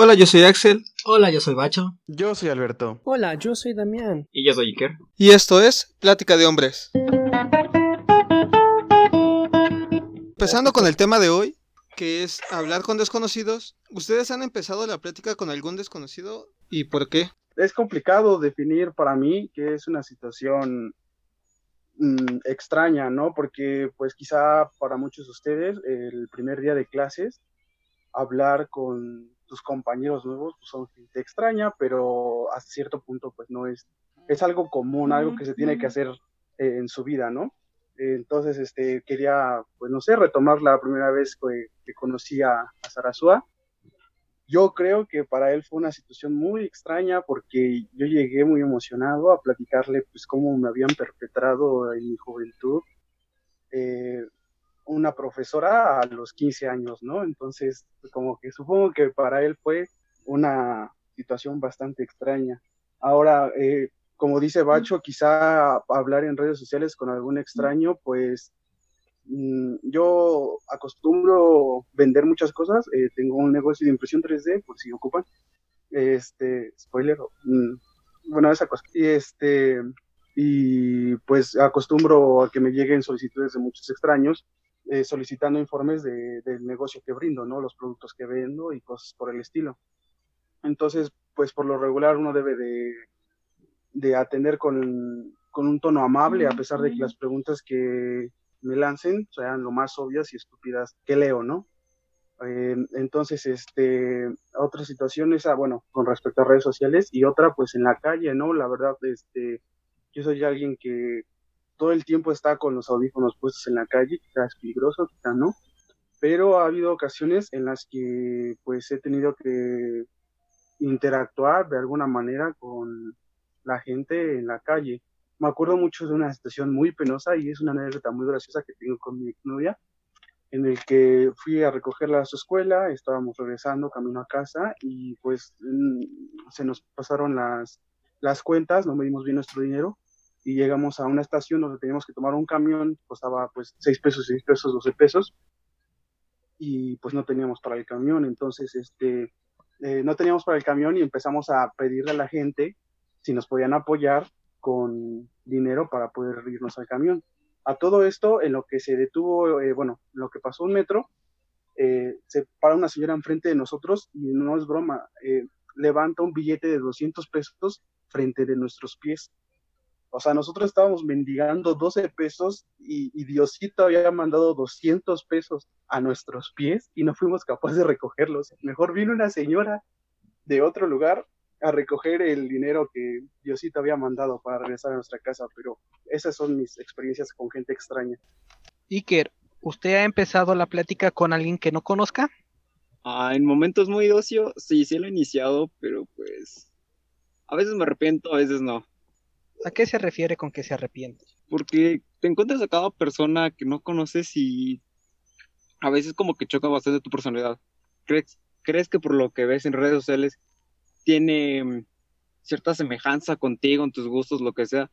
Hola, yo soy Axel. Hola, yo soy Bacho. Yo soy Alberto. Hola, yo soy Damián. Y yo soy Iker. Y esto es Plática de Hombres. Empezando con el tema de hoy, que es hablar con desconocidos. ¿Ustedes han empezado la plática con algún desconocido y por qué? Es complicado definir para mí que es una situación mm, extraña, ¿no? Porque pues quizá para muchos de ustedes el primer día de clases hablar con tus compañeros nuevos pues, son gente extraña, pero a cierto punto pues no es, es algo común, algo que se tiene que hacer eh, en su vida, ¿no? Entonces, este, quería, pues no sé, retomar la primera vez que, que conocí a, a Sarasúa. Yo creo que para él fue una situación muy extraña porque yo llegué muy emocionado a platicarle pues cómo me habían perpetrado en mi juventud. Eh, una profesora a los 15 años, ¿no? Entonces, como que supongo que para él fue una situación bastante extraña. Ahora, eh, como dice Bacho, quizá hablar en redes sociales con algún extraño, pues mm, yo acostumbro vender muchas cosas. Eh, tengo un negocio de impresión 3D, por si ocupan. Este, spoiler, mm, bueno, esa cosa. Y este, y pues acostumbro a que me lleguen solicitudes de muchos extraños eh, solicitando informes de, del negocio que brindo, ¿no? Los productos que vendo y cosas por el estilo. Entonces, pues por lo regular uno debe de, de atender con, con, un tono amable, a pesar de que las preguntas que me lancen sean lo más obvias y estúpidas que leo, ¿no? Eh, entonces, este, otra situación es, ah, bueno, con respecto a redes sociales y otra, pues en la calle, ¿no? La verdad, este, yo soy alguien que todo el tiempo está con los audífonos puestos en la calle, quizás peligroso, quizás no, pero ha habido ocasiones en las que pues he tenido que interactuar de alguna manera con la gente en la calle. Me acuerdo mucho de una situación muy penosa y es una anécdota muy graciosa que tengo con mi novia, en el que fui a recogerla a su escuela, estábamos regresando camino a casa y pues mm, se nos pasaron las, las cuentas, no medimos bien nuestro dinero y llegamos a una estación donde teníamos que tomar un camión, costaba pues 6 pesos, 6 pesos, 12 pesos, y pues no teníamos para el camión, entonces este, eh, no teníamos para el camión y empezamos a pedirle a la gente si nos podían apoyar con dinero para poder irnos al camión. A todo esto, en lo que se detuvo, eh, bueno, lo que pasó un metro, eh, se para una señora enfrente de nosotros y no es broma, levanta un billete de 200 pesos frente de nuestros pies o sea, nosotros estábamos mendigando 12 pesos y, y, Diosito había mandado 200 pesos a nuestros pies y no fuimos capaces de recogerlos. Mejor vino una señora de otro lugar a recoger el dinero que Diosito había mandado para regresar a nuestra casa, pero esas son mis experiencias con gente extraña. Iker, ¿usted ha empezado la plática con alguien que no conozca? Ah, en momentos muy ocio, sí, sí lo he iniciado, pero pues a veces me arrepiento, a veces no. ¿A qué se refiere con que se arrepiente? Porque te encuentras a cada persona que no conoces y a veces como que choca bastante tu personalidad. ¿Crees, que por lo que ves en redes sociales tiene mm, cierta semejanza contigo, en tus gustos, lo que sea?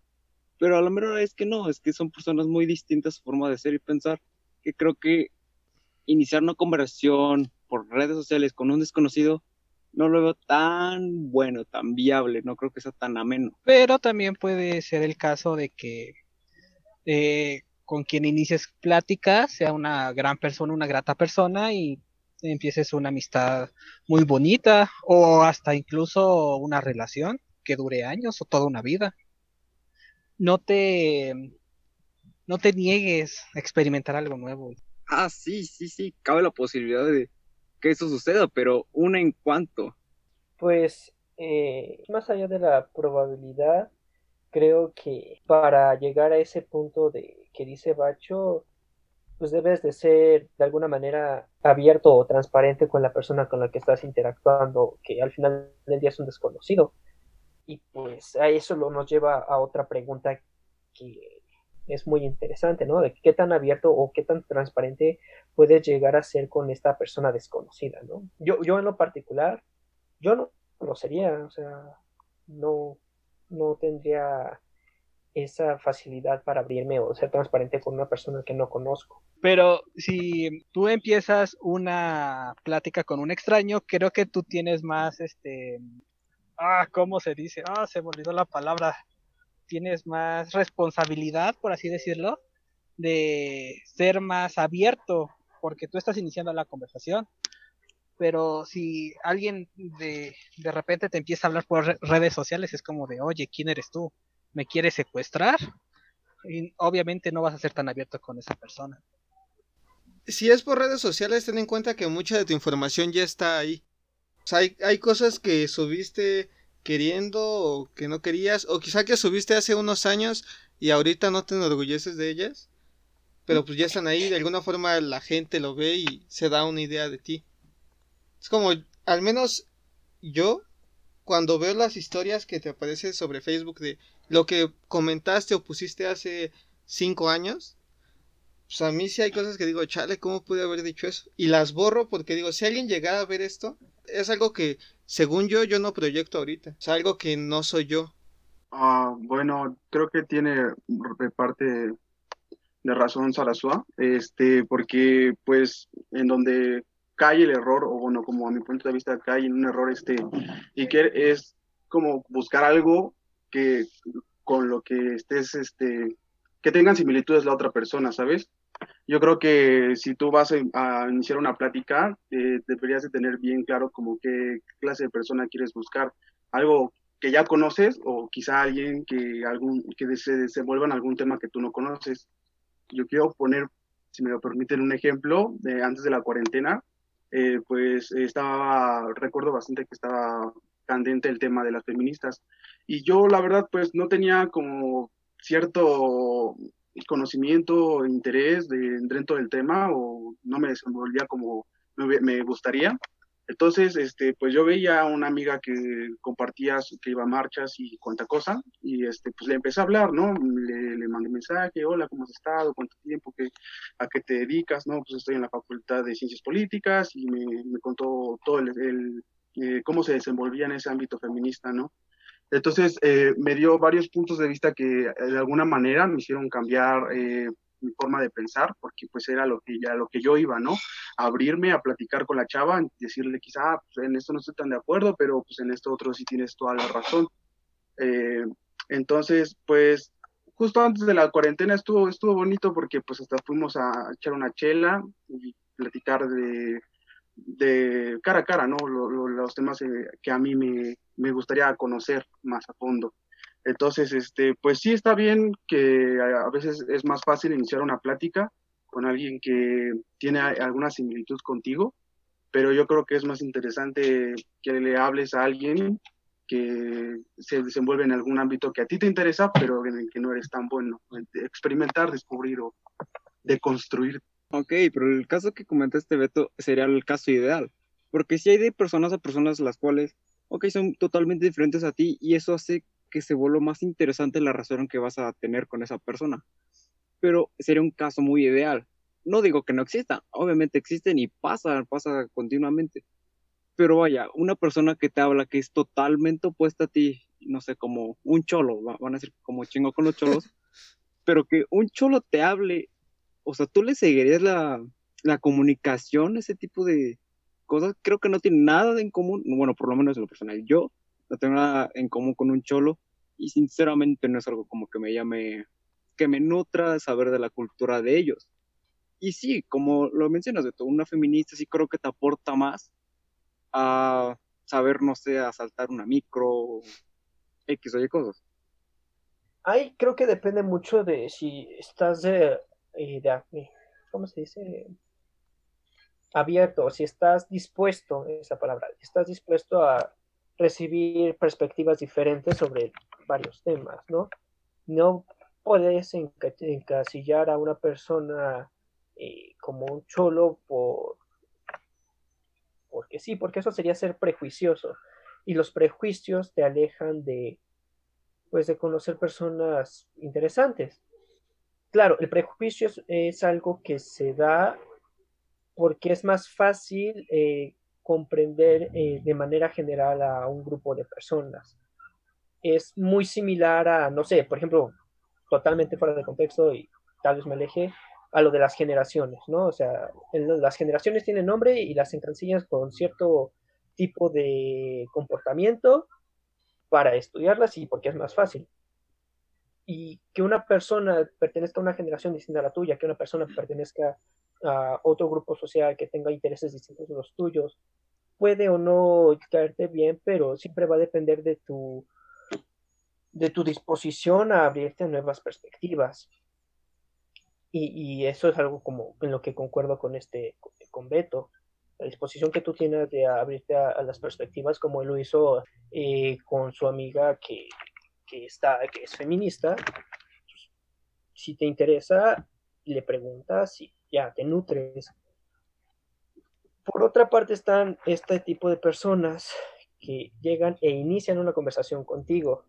Pero a lo mejor es que no, es que son personas muy distintas su forma de ser y pensar, que creo que iniciar una conversación por redes sociales con un desconocido no lo veo tan bueno, tan viable, no creo que sea tan ameno. Pero también puede ser el caso de que eh, con quien inicies plática sea una gran persona, una grata persona y empieces una amistad muy bonita o hasta incluso una relación que dure años o toda una vida. No te no te niegues a experimentar algo nuevo. Ah, sí, sí, sí, cabe la posibilidad de, que eso suceda, pero una en cuanto. Pues eh, más allá de la probabilidad, creo que para llegar a ese punto de que dice Bacho, pues debes de ser de alguna manera abierto o transparente con la persona con la que estás interactuando, que al final del día es un desconocido. Y pues a eso lo nos lleva a otra pregunta que es muy interesante, ¿no? De qué tan abierto o qué tan transparente puedes llegar a ser con esta persona desconocida, ¿no? Yo, yo en lo particular, yo no lo sería, o sea, no, no tendría esa facilidad para abrirme o ser transparente con una persona que no conozco. Pero si tú empiezas una plática con un extraño, creo que tú tienes más, este, ah, ¿cómo se dice? Ah, se me olvidó la palabra. Tienes más responsabilidad, por así decirlo, de ser más abierto, porque tú estás iniciando la conversación. Pero si alguien de, de repente te empieza a hablar por redes sociales, es como de, oye, ¿quién eres tú? ¿Me quieres secuestrar? Y obviamente no vas a ser tan abierto con esa persona. Si es por redes sociales, ten en cuenta que mucha de tu información ya está ahí. Hay, hay cosas que subiste queriendo o que no querías, o quizá que subiste hace unos años y ahorita no te enorgulleces de ellas, pero pues ya están ahí, de alguna forma la gente lo ve y se da una idea de ti. Es como, al menos yo, cuando veo las historias que te aparecen sobre Facebook de lo que comentaste o pusiste hace cinco años, pues a mí sí hay cosas que digo, chale, ¿cómo pude haber dicho eso? Y las borro porque digo, si alguien llegara a ver esto, es algo que, según yo, yo no proyecto ahorita. Es algo que no soy yo. Ah, bueno, creo que tiene parte de razón Sarasua, este, porque pues en donde cae el error, o bueno, como a mi punto de vista cae en un error, este, y que es como buscar algo que con lo que estés, este, que tengan similitudes la otra persona, ¿sabes? Yo creo que si tú vas a, iniciar una plática, eh, deberías de tener bien claro como qué clase de persona quieres buscar. Algo que ya conoces o quizá alguien que, algún, que se desenvuelva en algún tema que tú no conoces. Yo quiero poner, si me lo permiten, un ejemplo de antes de la cuarentena. Eh, pues estaba, recuerdo bastante que estaba candente el tema de las feministas. Y yo, la verdad, pues no tenía como cierto conocimiento, interés de, dentro del tema o no me desenvolvía como me, gustaría. Entonces, este, pues yo veía a una amiga que compartía, que iba a marchas y cuánta cosa, y este, pues le empecé a hablar, ¿no? Le, le mandé mensaje, hola, ¿cómo has estado? ¿Cuánto tiempo? Qué, ¿A qué te dedicas? No, pues estoy en la Facultad de Ciencias Políticas y me, me contó todo el, eh, cómo se desenvolvía en ese ámbito feminista, ¿no? Entonces, eh, me dio varios puntos de vista que eh, de alguna manera me hicieron cambiar eh, mi forma de pensar, porque pues era lo que, ya, lo que yo iba, ¿no? Abrirme a platicar con la chava, decirle quizá, ah, pues, en esto no estoy tan de acuerdo, pero pues en esto otro sí tienes toda la razón. entonces, pues justo antes de la cuarentena estuvo, estuvo bonito porque pues hasta fuimos a echar una chela y platicar de de cara a cara, ¿no? los temas eh, que a mí me, me, gustaría conocer más a fondo. Entonces, este, pues sí está bien que a veces es más fácil iniciar una plática con alguien que tiene alguna similitud contigo, pero yo creo que es más interesante que le hables a alguien que se desenvuelve en algún ámbito que a ti te interesa, pero en el que no eres tan bueno. Experimentar, descubrir o deconstruir Ok, pero el caso que comentaste, Beto, sería el caso ideal. Porque si hay de personas a personas las cuales, ok, son totalmente diferentes a ti y eso hace que se vuelva más interesante la razón que vas a tener con esa persona. Pero sería un caso muy ideal. No digo que no exista, obviamente existen y pasa, pasa continuamente. Pero vaya, una persona que te habla que es totalmente opuesta a ti, no sé, como un cholo, van a decir como chingo con los cholos, pero que un cholo te hable o sea, tú le seguirías la, la comunicación, ese tipo de cosas, creo que no tiene nada en común, bueno, por lo menos en lo personal, yo no tengo nada en común con un cholo y sinceramente no es algo como que me llame, que me nutra saber de la cultura de ellos. Y sí, como lo mencionas, de todo, una feminista sí creo que te aporta más a saber, no sé, asaltar una micro, X o Y cosas. Ahí creo que depende mucho de si estás de eh, de, ¿cómo se dice? Abierto, si estás dispuesto, esa palabra, estás dispuesto a recibir perspectivas diferentes sobre varios temas, ¿no? No puedes encasillar a una persona eh, como un cholo por porque sí, porque eso sería ser prejuicioso y los prejuicios te alejan de pues de conocer personas interesantes claro, el prejuicio es, algo que se da porque es más fácil eh, comprender eh, de manera general a un grupo de personas. Es muy similar a, no sé, por ejemplo, totalmente fuera de contexto y tal vez me aleje, a lo de las generaciones, ¿no? O sea, las generaciones tienen nombre y las encasillas con cierto tipo de comportamiento para estudiarlas y porque es más fácil. Y que una persona pertenezca a una generación distinta a la tuya, que una persona pertenezca a otro grupo social que tenga intereses distintos de los tuyos, puede o no caerte bien, pero siempre va a depender de tu de tu disposición a abrirte a nuevas perspectivas. Y, eso es algo como en lo que concuerdo con este con Beto. La disposición que tú tienes de abrirte a, las perspectivas, como él lo hizo eh, con su amiga que, que, está, que es feminista. Si te interesa, le preguntas y ya te nutres. Por otra parte están este tipo de personas que llegan e inician una conversación contigo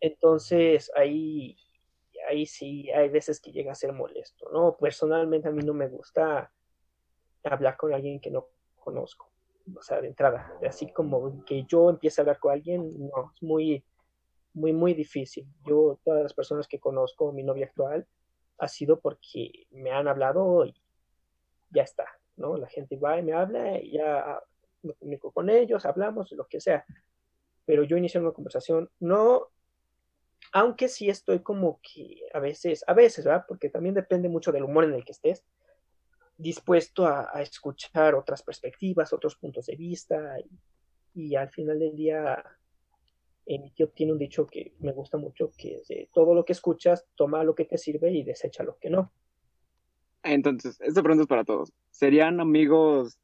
entonces ahí, ahí sí hay veces que llega a ser molesto, ¿no? Personalmente a mí no me gusta hablar con alguien que no conozco, o sea, de entrada, así como que yo empiece a hablar con alguien, no, es muy, muy, muy difícil. Yo, todas las personas que conozco, mi novia actual, ha sido porque me han hablado y ya está, ¿no? La gente va y me habla y ya me comunico con ellos, hablamos, lo que sea. Pero yo inicié una conversación, no aunque sí estoy como que a veces, a veces, ¿verdad? Porque también depende mucho del humor en el que estés, dispuesto a, escuchar otras perspectivas, otros puntos de vista y, al final del día eh, mi tío tiene un dicho que me gusta mucho, que todo lo que escuchas, toma lo que te sirve y desecha lo que no. Entonces, esta pregunta es para todos. ¿Serían amigos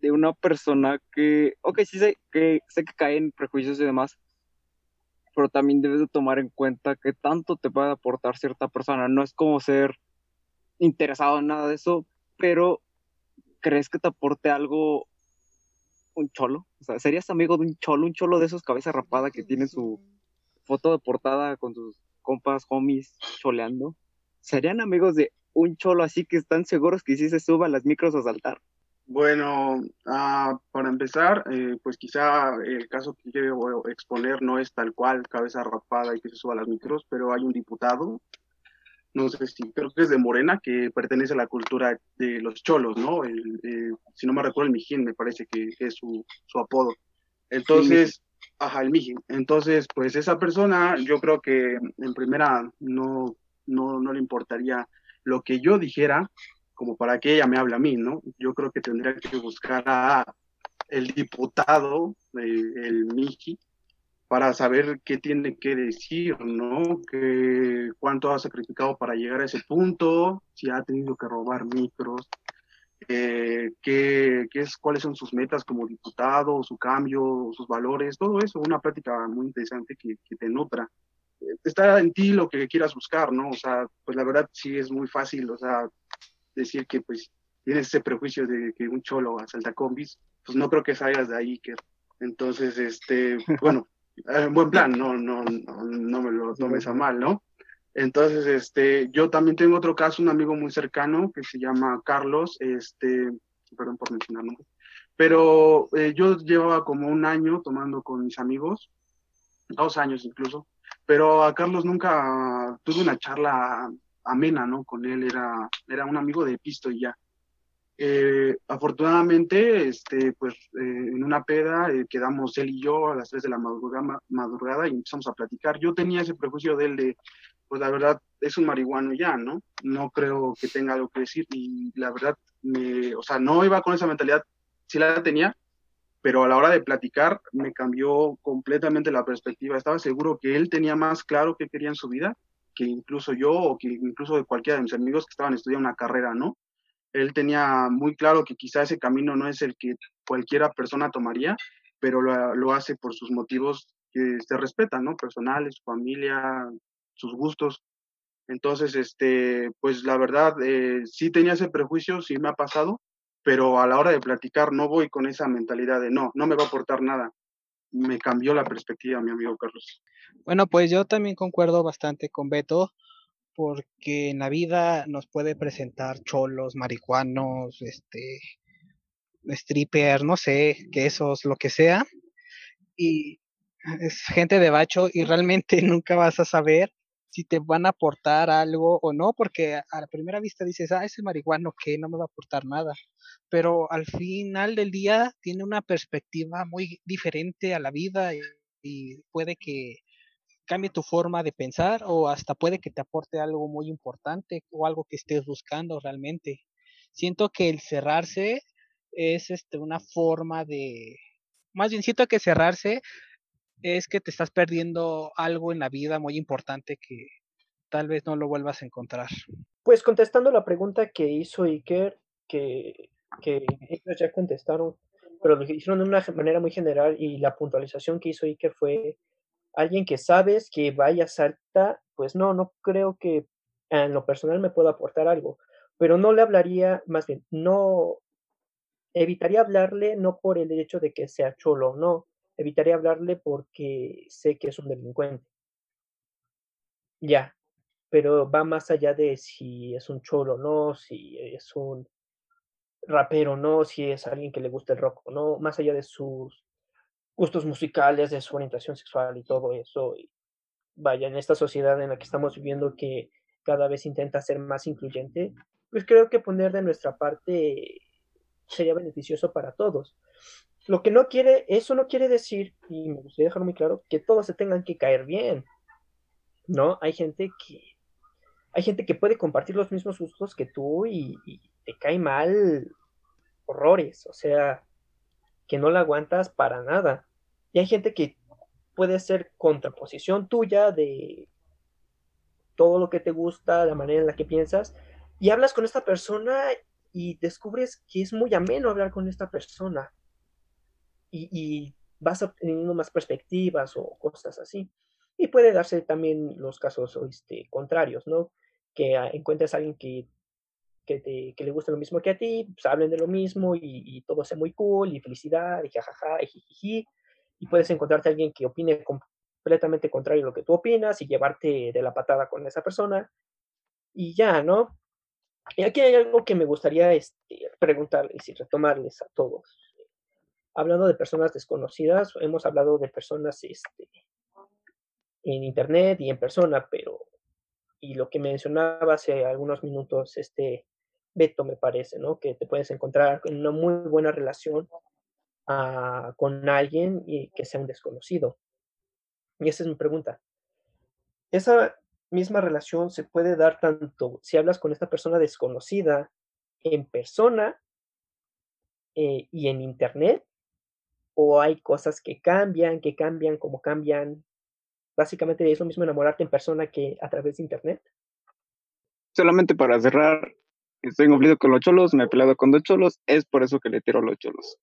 de una persona que, ok, sí sé que, sé que caen prejuicios y demás, pero también debes de tomar en cuenta que tanto te puede aportar cierta persona. No es como ser interesado en nada de eso, pero ¿crees que te aporte algo un cholo? O sea, ¿serías amigo de un cholo, un cholo de esos cabeza rapada que tiene su foto de portada con sus compas, homies, choleando? ¿Serían amigos de un cholo así que están seguros que si se suba las micros a saltar? Bueno, ah, para empezar, eh, pues quizá el caso que quiero exponer no es tal cual, cabeza rapada y que se suba a las micros, pero hay un diputado, no sé si, creo que es de Morena, que pertenece a la cultura de los cholos, ¿no? El, si no me recuerdo, el Mijín me parece que, es su, su, apodo. Entonces, ajá, el Mijín. Entonces, pues esa persona, yo creo que en primera no, no, no le importaría lo que yo dijera, como para que ella me hable a mí, ¿no? Yo creo que tendría que buscar a el diputado, el Miji, para saber qué tiene que decir, ¿no? Que cuánto ha sacrificado para llegar a ese punto, si ha tenido que robar micros, eh, qué, qué, es, cuáles son sus metas como diputado, su cambio, sus valores, todo eso, una práctica muy interesante que, que te nutra. Está en ti lo que quieras buscar, ¿no? O sea, pues la verdad sí es muy fácil, o sea, decir que pues tienes ese prejuicio de que un cholo asalta combis, pues no creo que salgas de ahí, que entonces, este, bueno, en buen plan, no, no, no, no me lo tomes a mal, ¿no? Entonces, este, yo también tengo otro caso, un amigo muy cercano que se llama Carlos, este, perdón por mencionar pero eh, yo llevaba como un año tomando con mis amigos, dos años incluso, pero a Carlos nunca tuve una charla amena, ¿no? Con él era, era un amigo de pisto y ya. Eh, afortunadamente, este, pues eh, en una peda eh, quedamos él y yo a las 3 de la madrugada, madrugada y empezamos a platicar. Yo tenía ese prejuicio de él de, pues la verdad, es un marihuano ya, ¿no? No creo que tenga algo que decir y la verdad, me, o sea, no iba con esa mentalidad, sí la tenía, pero a la hora de platicar me cambió completamente la perspectiva. Estaba seguro que él tenía más claro qué quería en su vida que incluso yo o que incluso de cualquiera de mis amigos que estaban estudiando una carrera, ¿no? Él tenía muy claro que quizá ese camino no es el que cualquiera persona tomaría, pero lo, hace por sus motivos que se respetan, ¿no? Personales, familia, sus gustos. Entonces, este, pues la verdad, eh, sí tenía ese prejuicio, sí me ha pasado, pero a la hora de platicar no voy con esa mentalidad de no, no me va a aportar nada me cambió la perspectiva, mi amigo Carlos. Bueno, pues yo también concuerdo bastante con Beto, porque en la vida nos puede presentar cholos, marihuanos, este, stripper, no sé, quesos, lo que sea. Y es gente de bacho y realmente nunca vas a saber si te van a aportar algo o no, porque a la primera vista dices, ah, ese marihuano que no me va a aportar nada, pero al final del día tiene una perspectiva muy diferente a la vida y, y puede que cambie tu forma de pensar o hasta puede que te aporte algo muy importante o algo que estés buscando realmente. Siento que el cerrarse es este, una forma de, más bien siento que cerrarse es que te estás perdiendo algo en la vida muy importante que tal vez no lo vuelvas a encontrar. Pues contestando la pregunta que hizo Iker, que, que ellos ya contestaron, pero lo hicieron de una manera muy general y la puntualización que hizo Iker fue alguien que sabes que vaya salta, pues no, no creo que en lo personal me pueda aportar algo, pero no le hablaría, más bien, no evitaría hablarle no por el hecho de que sea cholo, no, evitaría hablarle porque sé que es un delincuente. Ya, pero va más allá de si es un cholo o no, si es un rapero o no, si es alguien que le gusta el rock o no, más allá de sus gustos musicales, de su orientación sexual y todo eso. Y vaya, en esta sociedad en la que estamos viviendo que cada vez intenta ser más incluyente, pues creo que poner de nuestra parte sería beneficioso para todos. Lo que no quiere, eso no quiere decir, y me gustaría dejarlo muy claro, que todos se tengan que caer bien. ¿No? Hay gente que. Hay gente que puede compartir los mismos gustos que tú y te cae mal horrores. O sea, que no la aguantas para nada. Y hay gente que puede ser contraposición tuya de todo lo que te gusta, la manera en la que piensas, y hablas con esta persona y descubres que es muy ameno hablar con esta persona y, vas obteniendo más perspectivas o cosas así. Y puede darse también los casos este, contrarios, ¿no? Que encuentres a alguien que, que, te, que, le gusta lo mismo que a ti, pues hablen de lo mismo y, y, todo sea muy cool y felicidad y jajaja y jijiji. Y puedes encontrarte a alguien que opine completamente contrario a lo que tú opinas y llevarte de la patada con esa persona. Y ya, ¿no? Y aquí hay algo que me gustaría este, preguntarles y retomarles a todos hablando de personas desconocidas, hemos hablado de personas este, en internet y en persona, pero y lo que mencionaba hace algunos minutos este Beto me parece, ¿no? Que te puedes encontrar en una muy buena relación con alguien y que sea un desconocido. Y esa es mi pregunta. Esa misma relación se puede dar tanto si hablas con esta persona desconocida en persona eh, y en internet o hay cosas que cambian, que cambian como cambian. Básicamente es lo mismo enamorarte en persona que a través de internet. Solamente para cerrar, estoy en con los cholos, me he peleado con dos cholos, es por eso que le tiro a los cholos.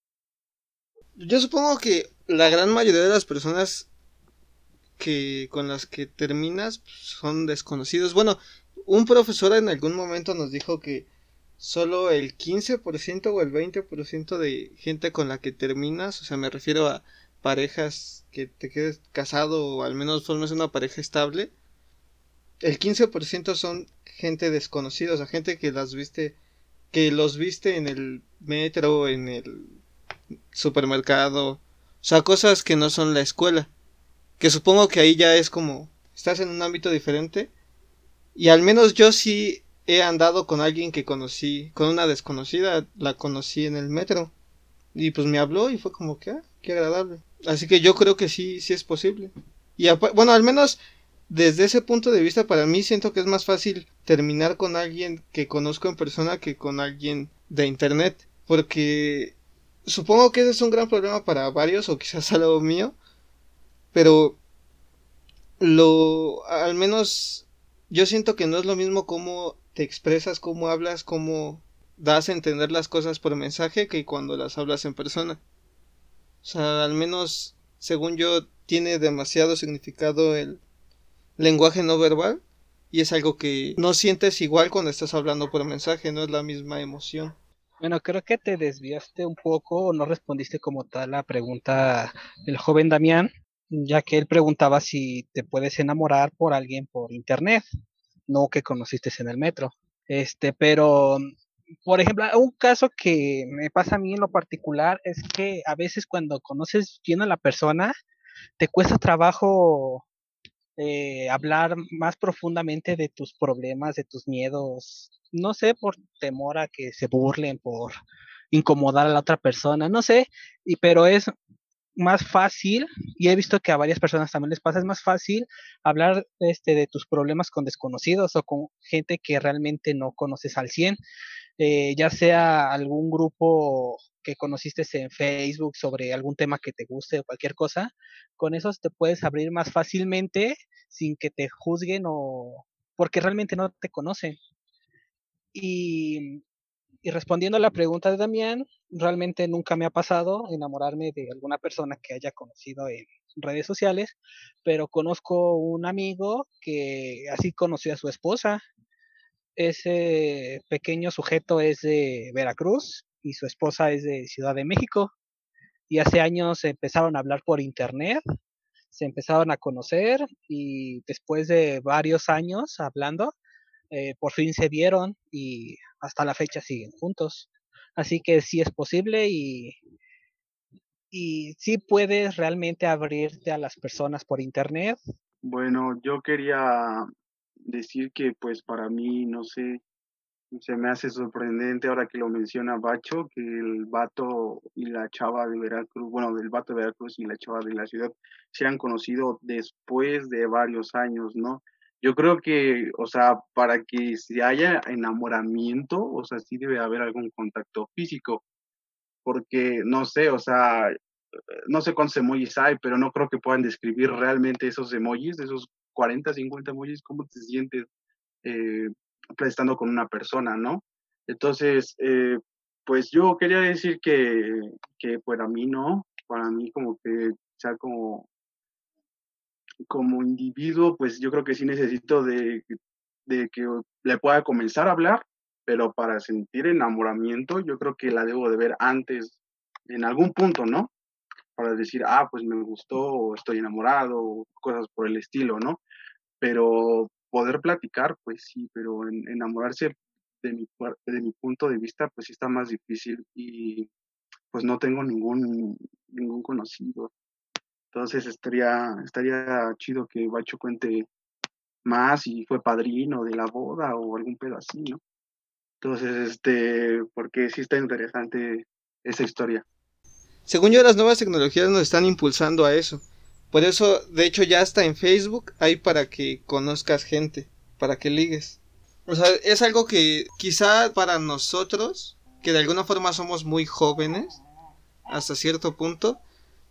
Yo supongo que la gran mayoría de las personas que con las que terminas pues, son desconocidos. Bueno, un profesor en algún momento nos dijo que solo el 15% o el 20% de gente con la que terminas, o sea, me refiero a parejas que te quedes casado o al menos formes una pareja estable, el 15% son gente desconocida, o sea, gente que las viste, que los viste en el metro, en el supermercado, o sea, cosas que no son la escuela, que supongo que ahí ya es como, estás en un ámbito diferente, y al menos yo sí he andado con alguien que conocí, con una desconocida, la conocí en el metro. Y pues me habló y fue como que, ah, qué agradable. Así que yo creo que sí, sí es posible. Y bueno, al menos desde ese punto de vista para mí siento que es más fácil terminar con alguien que conozco en persona que con alguien de internet. Porque supongo que ese es un gran problema para varios o quizás algo mío. Pero lo, al menos yo siento que no es lo mismo como te expresas, cómo hablas, cómo das a entender las cosas por mensaje que cuando las hablas en persona. O sea, al menos, según yo, tiene demasiado significado el lenguaje no verbal y es algo que no sientes igual cuando estás hablando por mensaje, no es la misma emoción. Bueno, creo que te desviaste un poco o no respondiste como tal la pregunta del joven Damián, ya que él preguntaba si te puedes enamorar por alguien por internet no que conociste en el metro. Este, pero, por ejemplo, un caso que me pasa a mí en lo particular es que a veces cuando conoces bien a la persona, te cuesta trabajo eh, hablar más profundamente de tus problemas, de tus miedos, no sé, por temor a que se burlen, por incomodar a la otra persona, no sé, y pero es más fácil, y he visto que a varias personas también les pasa, es más fácil hablar este, de tus problemas con desconocidos o con gente que realmente no conoces al 100, eh, ya sea algún grupo que conociste en Facebook sobre algún tema que te guste o cualquier cosa, con esos te puedes abrir más fácilmente sin que te juzguen o porque realmente no te conocen. Y respondiendo a la pregunta de Damián, realmente nunca me ha pasado enamorarme de alguna persona que haya conocido en redes sociales, pero conozco un amigo que así conoció a su esposa. Ese pequeño sujeto es de Veracruz y su esposa es de Ciudad de México. Y hace años empezaron a hablar por internet, se empezaron a conocer y después de varios años hablando, eh, por fin se vieron y hasta la fecha siguen juntos. Así que sí es posible y, y sí puedes realmente abrirte a las personas por internet. Bueno, yo quería decir que pues para mí, no sé, se me hace sorprendente ahora que lo menciona Bacho, que el vato y la chava de Veracruz, bueno, del vato de Veracruz y la chava de la ciudad se han conocido después de varios años, ¿no? Yo creo que, o sea, para que se haya enamoramiento, o sea, sí debe haber algún contacto físico, porque no sé, o sea, no sé cuántos emojis hay, pero no creo que puedan describir realmente esos emojis, esos 40, 50 emojis, cómo te sientes eh, estando con una persona, ¿no? Entonces, eh, pues yo quería decir que, que para mí no, para mí como que sea como como individuo, pues yo creo que sí necesito de, de que le pueda comenzar a hablar, pero para sentir enamoramiento, yo creo que la debo de ver antes, en algún punto, ¿no? Para decir, ah, pues me gustó, o estoy enamorado, o cosas por el estilo, ¿no? Pero poder platicar, pues sí, pero enamorarse de mi, de mi punto de vista, pues sí está más difícil y pues no tengo ningún, ningún conocido. Entonces estaría, estaría chido que Bacho cuente más y fue padrino de la boda o algún ¿no? Entonces, este, porque sí está interesante esa historia. Según yo, las nuevas tecnologías nos están impulsando a eso. Por eso, de hecho, ya está en Facebook, hay para que conozcas gente, para que ligues. O sea, es algo que quizá para nosotros, que de alguna forma somos muy jóvenes, hasta cierto punto,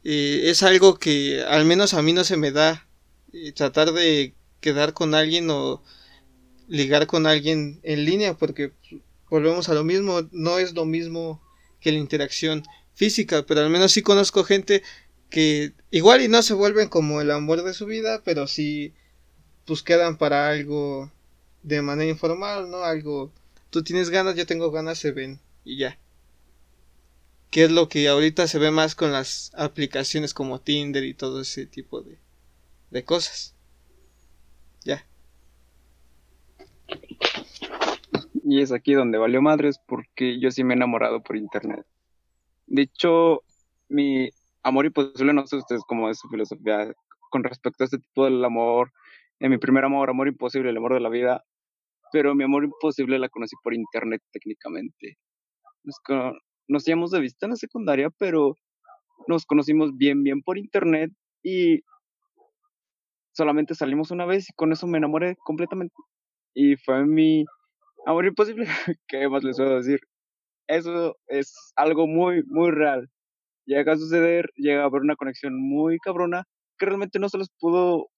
eh, es algo que al menos a mí no se me da eh, tratar de quedar con alguien o ligar con alguien en línea porque volvemos a lo mismo, no es lo mismo que la interacción física, pero al menos sí conozco gente que igual y no se vuelven como el amor de su vida, pero sí pues quedan para algo de manera informal, ¿no? Algo, tú tienes ganas, yo tengo ganas, se ven y ya que es lo que ahorita se ve más con las aplicaciones como Tinder y todo ese tipo de, de cosas. Ya. Y es aquí donde valió madres porque yo sí me he enamorado por internet. De hecho, mi amor imposible, no sé ustedes cómo es su filosofía con respecto a este tipo del amor. En mi primer amor, amor imposible, el amor de la vida. Pero mi amor imposible la conocí por internet técnicamente. Es que nos íbamos de vista en la secundaria, pero nos conocimos bien, bien por internet y solamente salimos una vez y con eso me enamoré completamente. Y fue mi amor imposible. ¿Qué más les puedo decir? Eso es algo muy, muy real. Llega a suceder, llega a haber una conexión muy cabrona que realmente no se los pudo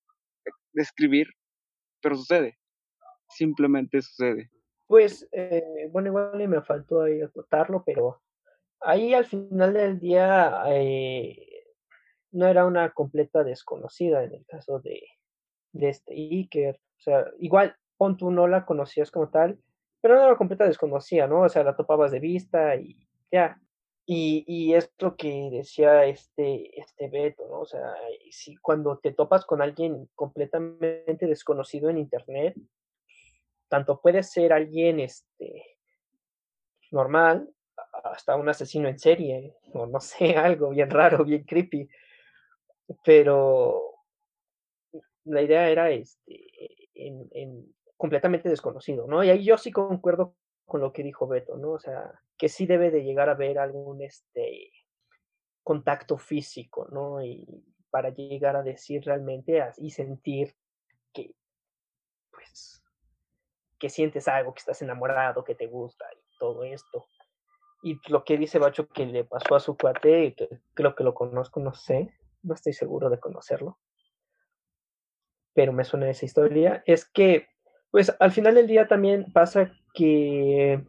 describir, pero sucede. Simplemente sucede. Pues, eh, bueno, igual me faltó ahí acotarlo, pero ahí al final del día eh, no era una completa desconocida en el caso de, este Iker. O sea, igual, pon tú no la conocías como tal, pero no era una completa desconocida, ¿no? O sea, la topabas de vista y ya. Y, y que decía este, este Beto, ¿no? O sea, si cuando te topas con alguien completamente desconocido en internet, tanto puede ser alguien este, normal hasta un asesino en serie, o no sé, algo bien raro, bien creepy. pero la idea era este, en, completamente desconocido, ¿no? Y ahí yo sí concuerdo con lo que dijo Beto, ¿no? O sea, que sí debe de llegar a haber algún este contacto físico, ¿no? Y para llegar a decir realmente y sentir que, pues, que sientes algo, que estás enamorado, que te gusta y todo esto. Y lo que dice Bacho que le pasó a su cuate, que creo que lo conozco, no sé, no estoy seguro de conocerlo, pero me suena esa historia, es que, pues al final del día también pasa que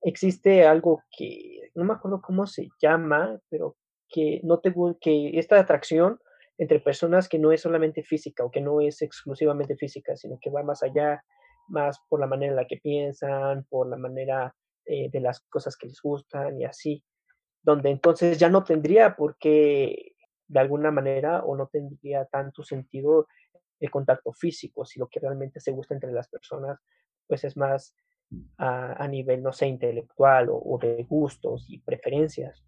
existe algo que, no me acuerdo cómo se llama, pero que no te que esta atracción entre personas que no es solamente física o que no es exclusivamente física, sino que va más allá, más por la manera en la que piensan, por la manera eh, de las cosas que les gustan y así, donde entonces ya no tendría por qué, de alguna manera, o no tendría tanto sentido el contacto físico, si lo que realmente se gusta entre las personas, pues es más a, nivel, no sé, intelectual o, de gustos y preferencias.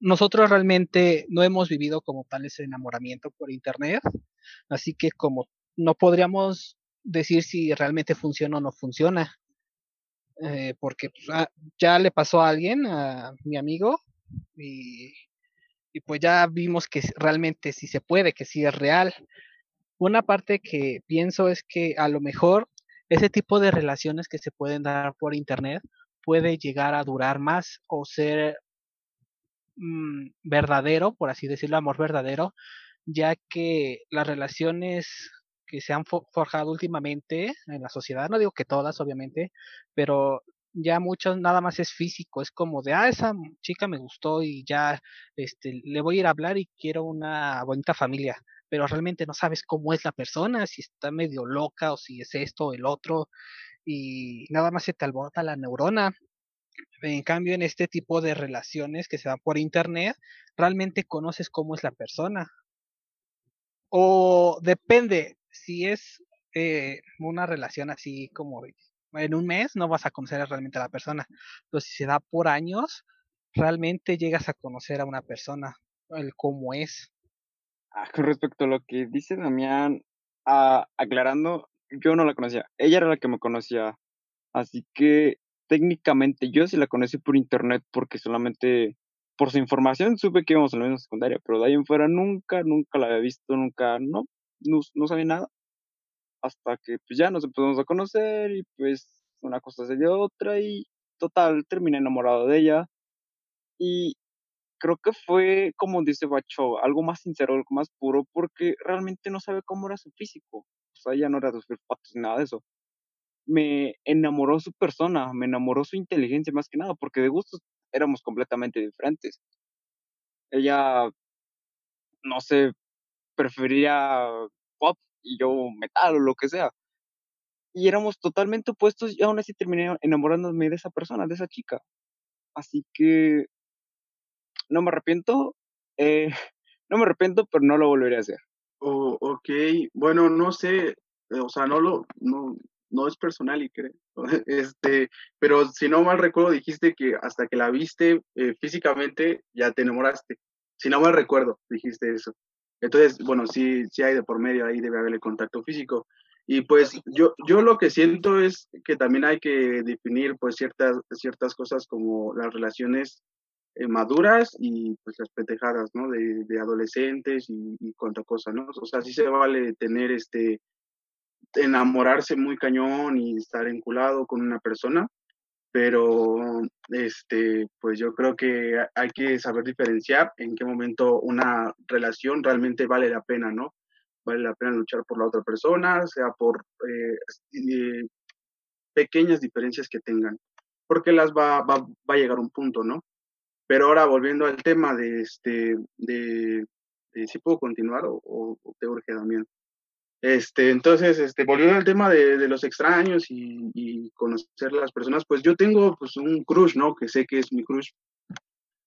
Nosotros realmente no hemos vivido como tal ese enamoramiento por internet, así que como no podríamos decir si realmente funciona o no funciona, eh, porque pues, ah, ya le pasó a alguien, a mi amigo, y, pues ya vimos que realmente sí se puede, que sí es real. Una parte que pienso es que a lo mejor ese tipo de relaciones que se pueden dar por internet puede llegar a durar más o ser mm, verdadero, por así decirlo, amor verdadero, ya que las relaciones que se han forjado últimamente en la sociedad, no digo que todas, obviamente, pero ya muchas nada más es físico, es como de, ah, esa chica me gustó y ya este, le voy a ir a hablar y quiero una bonita familia pero realmente no sabes cómo es la persona, si está medio loca o si es esto o el otro, y nada más se te alborota la neurona. En cambio, en este tipo de relaciones que se dan por internet, realmente conoces cómo es la persona. O depende, si es eh, una relación así como en un mes, no vas a conocer realmente a la persona. Pero si se da por años, realmente llegas a conocer a una persona, el cómo es. Ah, con respecto a lo que dice Damián, ah, aclarando, yo no la conocía. Ella era la que me conocía. Así que técnicamente yo sí la conocí por internet porque solamente por su información supe que íbamos a la misma secundaria, pero de ahí en fuera nunca, nunca la había visto, nunca, no, no, no sabía nada. Hasta que pues ya nos empezamos a conocer y pues una cosa se dio otra y total, terminé enamorado de ella. Y creo que fue, como dice Bacho, algo más sincero, algo más puro, porque realmente no sabe cómo era su físico. O sea, ella no era sus patos ni nada de eso. Me enamoró su persona, me enamoró su inteligencia más que nada, porque de gustos éramos completamente diferentes. Ella, no sé, prefería pop y yo metal o lo que sea. Y éramos totalmente opuestos y aún así terminé enamorándome de esa persona, de esa chica. Así que no me arrepiento, eh, no me arrepiento, pero no lo volveré a hacer. Oh, ok, bueno, no sé, eh, o sea, no lo, no, no es personal y creo, este, pero si no mal recuerdo dijiste que hasta que la viste eh, físicamente ya te enamoraste, si no mal recuerdo dijiste eso. Entonces, bueno, sí, sí hay de por medio, ahí debe haber el contacto físico. Y pues yo, yo lo que siento es que también hay que definir pues ciertas, ciertas cosas como las relaciones eh, maduras y pues las petejadas, ¿no? De, de adolescentes y, y, cuanta cosa, ¿no? O sea, sí se vale tener este, enamorarse muy cañón y estar enculado con una persona, pero este, pues yo creo que hay que saber diferenciar en qué momento una relación realmente vale la pena, ¿no? Vale la pena luchar por la otra persona, sea por eh, pequeñas diferencias que tengan, porque las va, va, va a llegar un punto, ¿no? Pero ahora volviendo al tema de este, de, si puedo continuar o, te urge también. Este, entonces, este, volviendo al tema de, de los extraños y, y, conocer las personas, pues yo tengo pues un crush, ¿no? Que sé que es mi crush.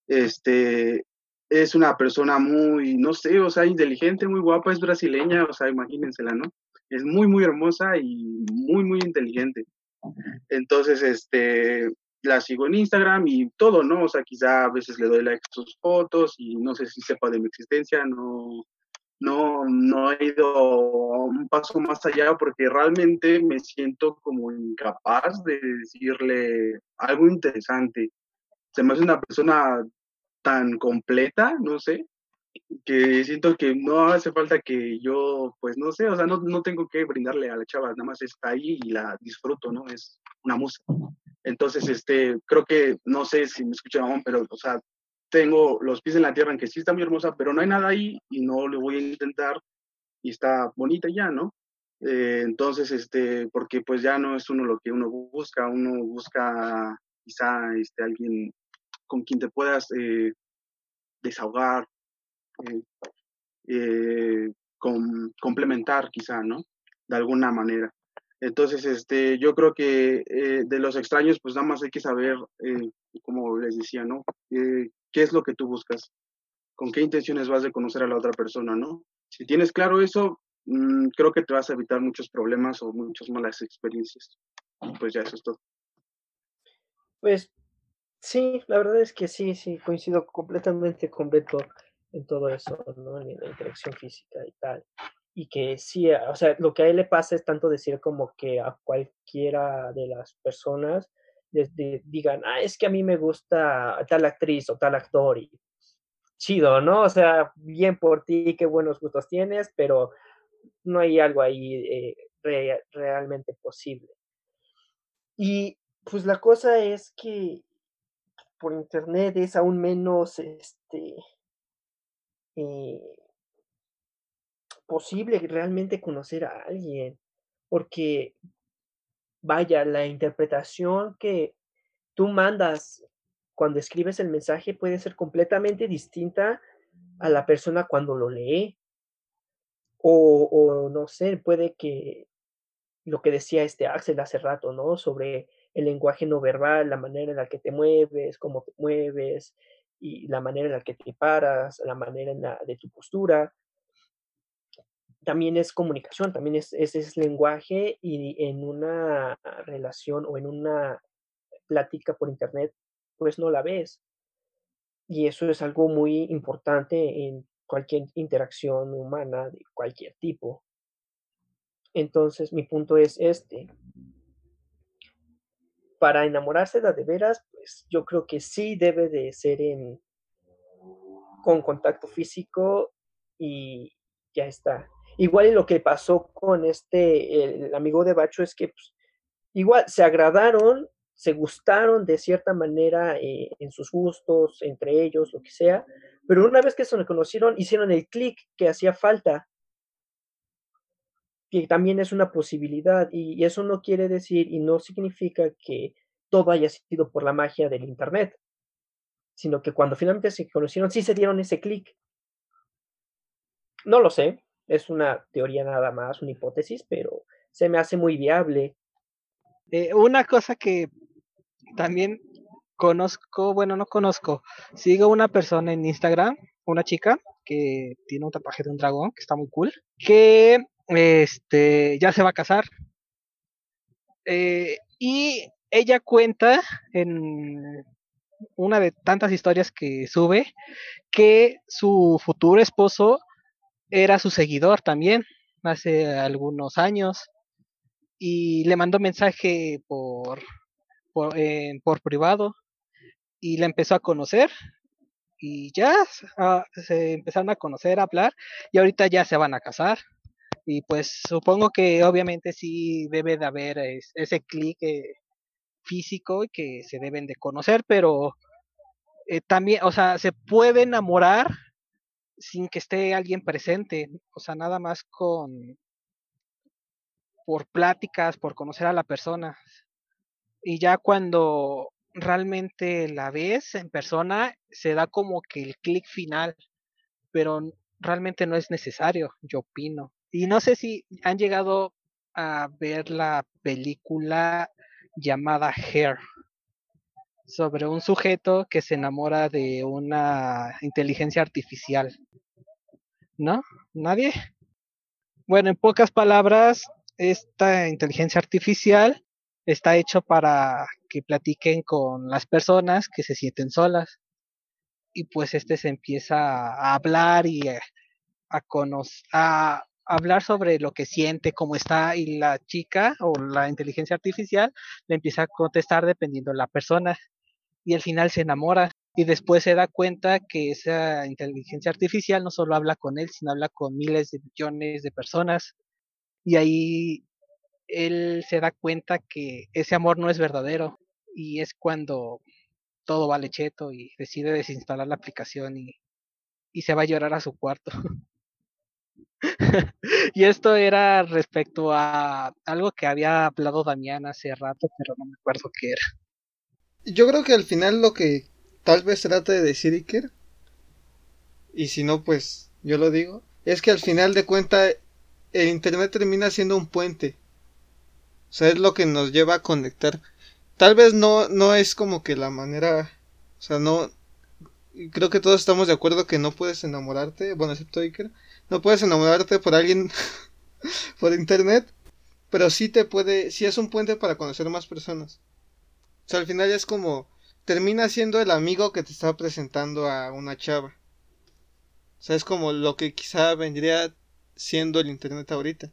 Este, es una persona muy, no sé, o sea, inteligente, muy guapa, es brasileña, o sea, imagínensela, ¿no? Es muy, muy hermosa y muy, muy inteligente. Entonces, este, la sigo en Instagram y todo, ¿no? O sea, quizá a veces le doy like a sus fotos y no sé si sepa de mi existencia, no, no, no he ido un paso más allá porque realmente me siento como incapaz de decirle algo interesante. Se me hace una persona tan completa, no sé, que siento que no hace falta que yo, pues no sé, o sea, no, no tengo que brindarle a la chava, nada más está ahí y la disfruto, ¿no? Es una música. Entonces, este, creo que, no sé si me escuchan, pero, o sea, tengo los pies en la tierra en que sí está muy hermosa, pero no hay nada ahí y no le voy a intentar y está bonita ya, ¿no? Eh, entonces, este, porque pues ya no es uno lo que uno busca, uno busca quizá este, alguien con quien te puedas eh, desahogar, eh, eh, complementar quizá, ¿no? De alguna manera. Entonces, este, yo creo que eh, de los extraños, pues nada más hay que saber, como les decía, ¿no? ¿Qué es lo que tú buscas? ¿Con qué intenciones vas de conocer a la otra persona, ¿no? Si tienes claro eso, mm, creo que te vas a evitar muchos problemas o muchas malas experiencias. Pues ya eso es todo. Pues sí, la verdad es que sí, sí, coincido completamente con Beto en todo eso, ¿no? En la interacción física y tal. Y que sí, o sea, lo que a él le pasa es tanto decir como que a cualquiera de las personas les digan, ah, es que a mí me gusta tal actriz o tal actor y chido, ¿no? O sea, bien por ti, qué buenos gustos tienes, pero no hay algo ahí eh, realmente posible. Y pues la cosa es que por internet es aún menos, este, eh, posible realmente conocer a alguien, porque vaya, la interpretación que tú mandas cuando escribes el mensaje puede ser completamente distinta a la persona cuando lo lee. O, o no sé, puede que lo que decía este Axel hace rato, ¿no? Sobre el lenguaje no verbal, la manera en la que te mueves, cómo te mueves, y la manera en la que te paras, la manera en la, de tu postura. También es comunicación, también es, es, lenguaje y en una relación o en una plática por internet, pues no la ves. Y eso es algo muy importante en cualquier interacción humana de cualquier tipo. Entonces, mi punto es este. Para enamorarse de de veras, pues yo creo que sí debe de ser en, con contacto físico y ya está. Igual y lo que pasó con este, el amigo de Bacho es que pues, igual se agradaron, se gustaron de cierta manera eh, en sus gustos, entre ellos, lo que sea, pero una vez que se conocieron, hicieron el clic que hacía falta, que también es una posibilidad, y, eso no quiere decir y no significa que todo haya sido por la magia del Internet, sino que cuando finalmente se conocieron, sí se dieron ese clic. No lo sé, es una teoría nada más, una hipótesis, pero se me hace muy viable. Eh, una cosa que también conozco, bueno, no conozco, sigo una persona en Instagram, una chica que tiene un tatuaje de un dragón, que está muy cool, que este, ya se va a casar. Eh, y ella cuenta en una de tantas historias que sube que su futuro esposo era su seguidor también hace algunos años y le mandó mensaje por por, eh, por privado y la empezó a conocer y ya ah, se empezaron a conocer, a hablar y ahorita ya se van a casar. Y pues supongo que obviamente sí debe de haber ese clic físico y que se deben de conocer, pero eh, también, o sea, se puede enamorar sin que esté alguien presente, o sea, nada más con por pláticas, por conocer a la persona. Y ya cuando realmente la ves en persona, se da como que el clic final, pero realmente no es necesario, yo opino. Y no sé si han llegado a ver la película llamada Hair sobre un sujeto que se enamora de una inteligencia artificial. ¿No? ¿Nadie? Bueno, en pocas palabras, esta inteligencia artificial está hecho para que platiquen con las personas que se sienten solas. Y pues este se empieza a hablar y a, conocer, a hablar sobre lo que siente, cómo está, y la chica o la inteligencia artificial le empieza a contestar dependiendo de la persona. Y al final se enamora y después se da cuenta que esa inteligencia artificial no solo habla con él, sino habla con miles de millones de personas. Y ahí él se da cuenta que ese amor no es verdadero y es cuando todo vale cheto y decide desinstalar la aplicación y, y se va a llorar a su cuarto. y esto era respecto a algo que había hablado Damián hace rato, pero no me acuerdo qué era. Yo creo que al final lo que tal vez trate de decir Iker, y si no, pues yo lo digo, es que al final de cuenta el Internet termina siendo un puente. O sea, es lo que nos lleva a conectar. Tal vez no, no es como que la manera, o sea, no, creo que todos estamos de acuerdo que no puedes enamorarte, bueno, excepto Iker, no puedes enamorarte por alguien por internet, pero sí te puede, sí es un puente para conocer más personas. O sea, al final es como, termina siendo el amigo que te está presentando a una chava. O sea, es como lo que quizá vendría siendo el internet ahorita.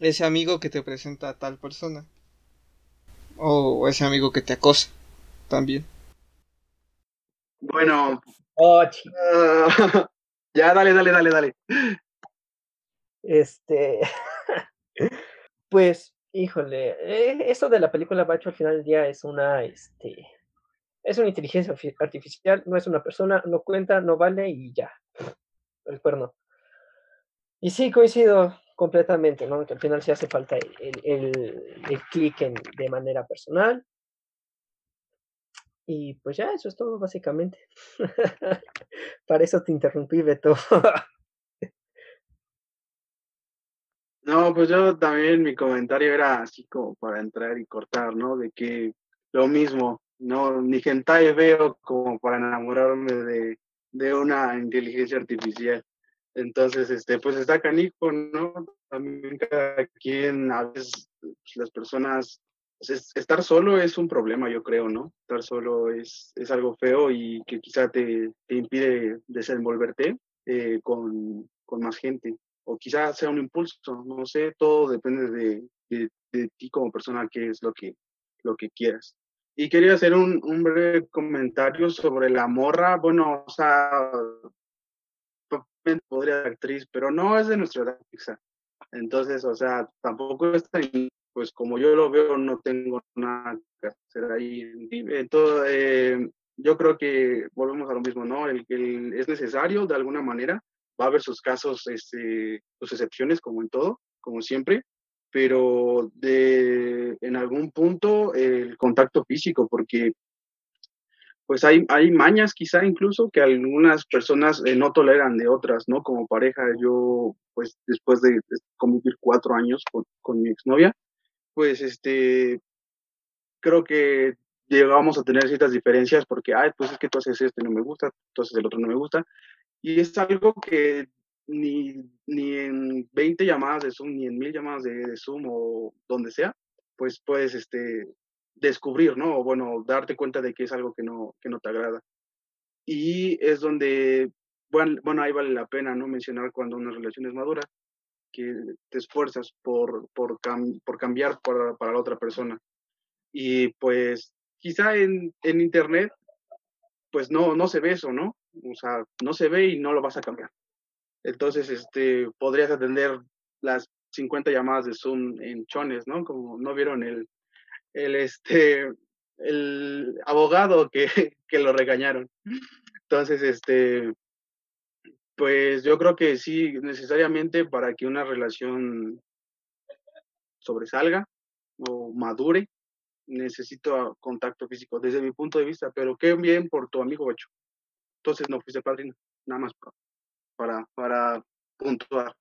Ese amigo que te presenta a tal persona. O ese amigo que te acosa también. Bueno. Oh, Ya, dale, dale, dale, dale. Este. pues, híjole, eh, eso de la película Bacho al final del día es una, este. Es una inteligencia artificial, no es una persona, no cuenta, no vale y ya. El cuerno. Y sí, coincido completamente, ¿no? Que al final sí hace falta el, el, el clic de manera personal. Y pues ya, eso es todo, básicamente. Para eso te interrumpí, Beto. no, pues yo también mi comentario era así como para entrar y cortar, ¿no? De que lo mismo, no, ni hentai veo como para enamorarme de, de una inteligencia artificial. Entonces, este, pues está canijo, ¿no? También cada quien, a veces pues, las personas pues, estar solo es un problema, yo creo, ¿no? Estar solo es, es algo feo y que quizá te, te impide desenvolverte eh, con, con, más gente. O quizá sea un impulso, no sé, todo depende de, de, de, ti como persona, qué es lo que, lo que quieras. Y quería hacer un, un breve comentario sobre la morra. Bueno, o sea, podría ser actriz, pero no es de nuestra edad, Entonces, o sea, tampoco es tan pues como yo lo veo, no tengo nada que hacer ahí. Entonces, eh, yo creo que volvemos a lo mismo, ¿no? El, el, es necesario de alguna manera, va a haber sus casos, este, sus excepciones, como en todo, como siempre, pero de, en algún punto el contacto físico, porque pues hay, hay mañas quizá incluso que algunas personas eh, no toleran de otras, ¿no? Como pareja, yo pues después de, convivir cuatro años con, con mi exnovia, pues este, creo que llegamos a tener ciertas diferencias porque, ay, pues es que tú haces esto y no me gusta, tú haces el otro no me gusta. Y es algo que ni, ni en 20 llamadas de Zoom, ni en mil llamadas de, de, Zoom o donde sea, pues puedes este, descubrir, ¿no? O bueno, darte cuenta de que es algo que no, que no te agrada. Y es donde, bueno, bueno, ahí vale la pena, ¿no? Mencionar cuando una relación es madura, que te esfuerzas por, por, por cambiar para, para, la otra persona. Y pues quizá en, en Internet, pues no, no se ve eso, ¿no? O sea, no se ve y no lo vas a cambiar. Entonces, este, podrías atender las 50 llamadas de Zoom en chones, ¿no? Como no vieron el, el, este, el abogado que, que lo regañaron. Entonces, este, pues yo creo que sí, necesariamente para que una relación sobresalga o madure, necesito contacto físico desde mi punto de vista, pero qué bien por tu amigo Ocho. Entonces no fuiste padrino, nada más para, para puntuar.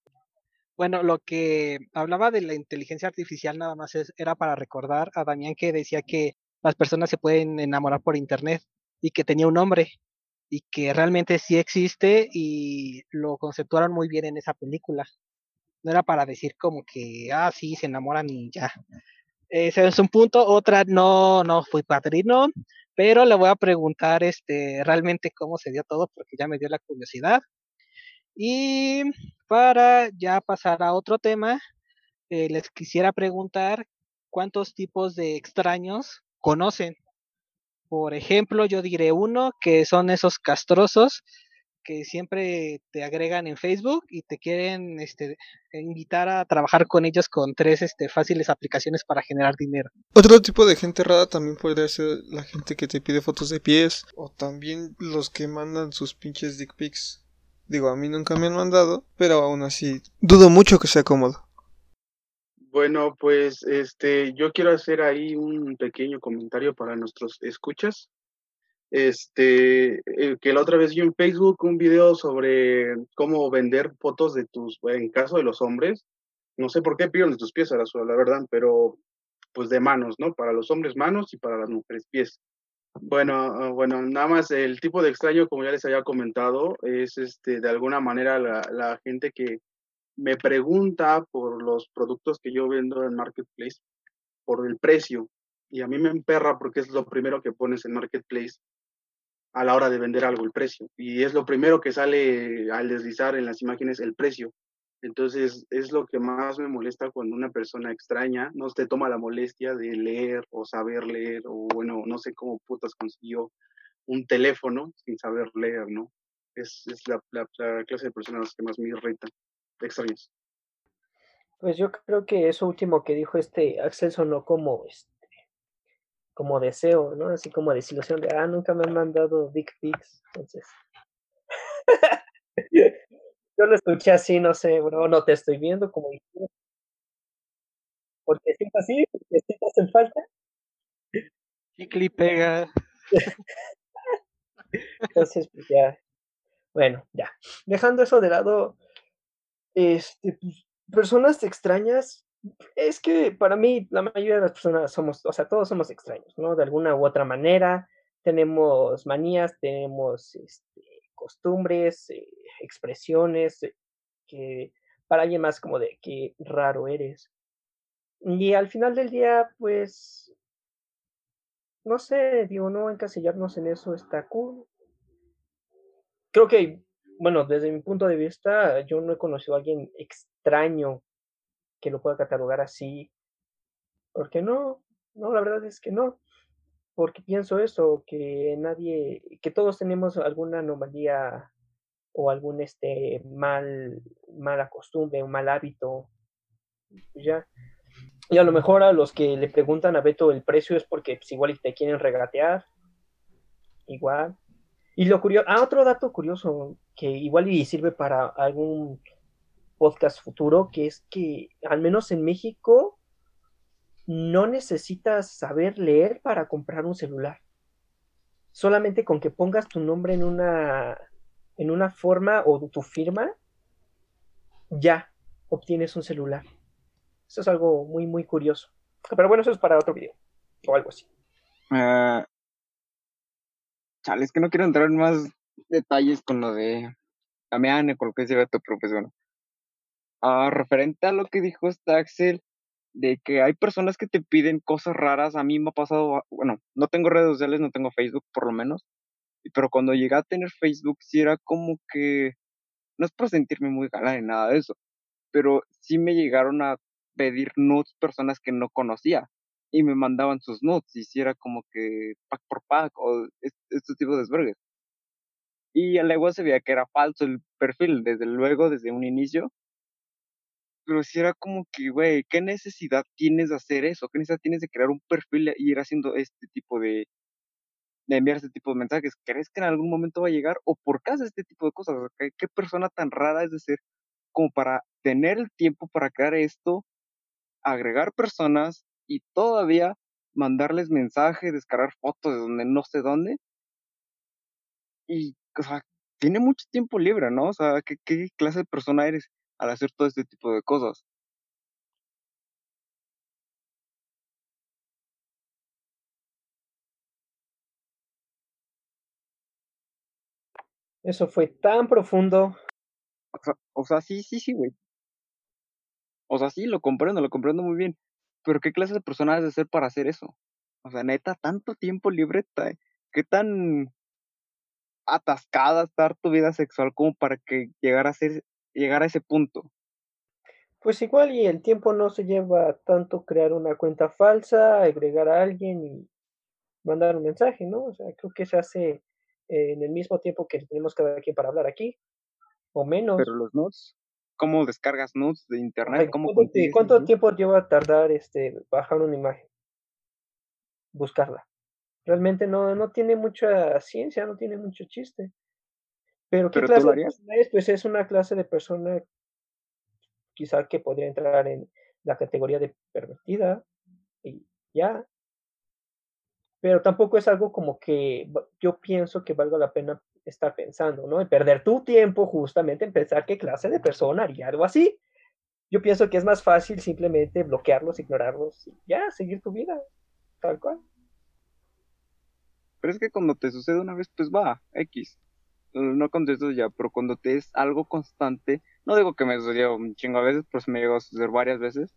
Bueno, lo que hablaba de la inteligencia artificial nada más era para recordar a Damián que decía que las personas se pueden enamorar por internet y que tenía un nombre y que realmente sí existe y lo conceptuaron muy bien en esa película. No era para decir como que, ah, sí, se enamoran y ya. ese es un punto. Otra, no, no fui padrino, pero le voy a preguntar este, realmente cómo se dio todo, porque ya me dio la curiosidad. Y para ya pasar a otro tema, eh, les quisiera preguntar cuántos tipos de extraños conocen. Por ejemplo, yo diré uno que son esos castrosos que siempre te agregan en Facebook y te quieren este, invitar a trabajar con ellos con tres este, fáciles aplicaciones para generar dinero. Otro tipo de gente rara también podría ser la gente que te pide fotos de pies o también los que mandan sus pinches dick pics. Digo, a mí nunca me han mandado, pero aún así dudo mucho que sea cómodo. Bueno, pues este, yo quiero hacer ahí un pequeño comentario para nuestros escuchas. Este, que la otra vez vi en Facebook un video sobre cómo vender fotos de tus, en caso de los hombres, no sé por qué piden de tus pies a la, la verdad, pero pues de manos, ¿no? Para los hombres manos y para las mujeres pies. Bueno, ah, bueno, nada más el tipo de extraño, como ya les había comentado, es este, de alguna manera la, la gente que me pregunta por los productos que yo vendo en Marketplace, por el precio. Y a mí me emperra porque es lo primero que pones en Marketplace a la hora de vender algo, el precio. Y es lo primero que sale al deslizar en las imágenes, el precio. Entonces, es lo que más me molesta cuando una persona extraña no te toma la molestia de leer o saber leer, o bueno, no sé cómo putas consiguió un teléfono sin saber leer, ¿no? Es, es la, la, clase de personas que más me irritan, extraños. Pues yo creo que eso último que dijo este acceso no como este, como deseo, ¿no? Así como desilusión de, ah, nunca me han mandado dick pics, entonces. Yo lo escuché así, no sé, bro, no te estoy viendo como porque siento así, porque si te hacen falta. Chicle pega. Entonces, pues ya. Bueno, ya. Dejando eso de lado, este, pues, personas extrañas, es que para mí la mayoría de las personas somos, o sea, todos somos extraños, ¿no? De alguna u otra manera, tenemos manías, tenemos este, costumbres, eh, expresiones, eh, que para alguien más como de qué raro eres. Y al final del día, pues, no sé, digo, no encasillarnos en eso está cool. Creo que, bueno, desde mi punto de vista, yo no he conocido a alguien extraño que lo pueda catalogar así. ¿Por qué no? No, la verdad es que no. Porque pienso eso, que nadie, que todos tenemos alguna anomalía o algún este mal, mala costumbre, un mal hábito. Pues ya. Y a lo mejor a los que le preguntan a Beto el precio es porque pues, igual te quieren regatear. Igual. Y lo curioso, ah, otro dato curioso que igual y sirve para algún podcast futuro, que es que al menos en México no necesitas saber leer para comprar un celular. Solamente con que pongas tu nombre en una en una forma o tu firma, ya obtienes un celular. Eso es algo muy, muy curioso. Pero bueno, eso es para otro video o algo así. Uh, chale, es que no quiero entrar en más detalles con lo de Damián con lo que dice tu profesor. Ah, referente a lo que dijo este Axel, de que hay personas que te piden cosas raras, a mí me ha pasado, bueno, no tengo redes sociales, no tengo Facebook por lo menos, pero cuando llegué a tener Facebook sí era como que, no es por sentirme muy galán ni nada de eso, pero sí me llegaron a pedir nudes personas que no conocía y me mandaban sus nudes y sí era como que pack por pack o este, tipo de desvergues. Y al igual se veía que era falso el perfil, desde luego, desde un inicio, pero si era como que, güey, ¿qué necesidad tienes de hacer eso? ¿Qué necesidad tienes de crear un perfil y ir haciendo este tipo de, de enviar este tipo de mensajes? ¿Crees que en algún momento va a llegar? ¿O por qué haces este tipo de cosas? ¿Qué, qué persona tan rara es de ser como para tener el tiempo para crear esto, agregar personas y todavía mandarles mensajes, descargar fotos de donde no sé dónde? Y, o sea, tiene mucho tiempo libre, ¿no? O sea, ¿qué, qué clase de persona eres? Al hacer todo este tipo de cosas. Eso fue tan profundo. O sea, sí, sí, sí, güey. O sea, sí, lo comprendo, lo comprendo muy bien. pero ¿qué clase de persona has de ser para hacer eso? O sea, neta, tanto tiempo libre, ¿qué tan atascada estar tu vida sexual como para que llegar a ser, llegar a ese punto? Pues igual y el tiempo no se lleva tanto crear una cuenta falsa, agregar a alguien y mandar un mensaje, ¿no? O sea, creo que se hace en el mismo tiempo que tenemos cada quien para hablar aquí, o menos. Pero los nudes, ¿cómo descargas nudes de internet? ¿Cómo ¿Cuánto, tiempo lleva a tardar este bajar una imagen? Buscarla. Realmente no, no tiene mucha ciencia, no tiene mucho chiste. Pero ¿qué clase de persona es? Pues es una clase de persona quizá que podría entrar en la categoría de pervertida y ya. Pero tampoco es algo como que yo pienso que valga la pena estar pensando, ¿no? Y perder tu tiempo justamente en pensar qué clase de persona haría algo así. Yo pienso que es más fácil simplemente bloquearlos, ignorarlos y ya, seguir tu vida, tal cual. Pero es que cuando te sucede una vez, pues va, X. No contesto ya, pero cuando te es algo constante, no digo que me sucedió un chingo a veces, pero se me llegó a suceder varias veces.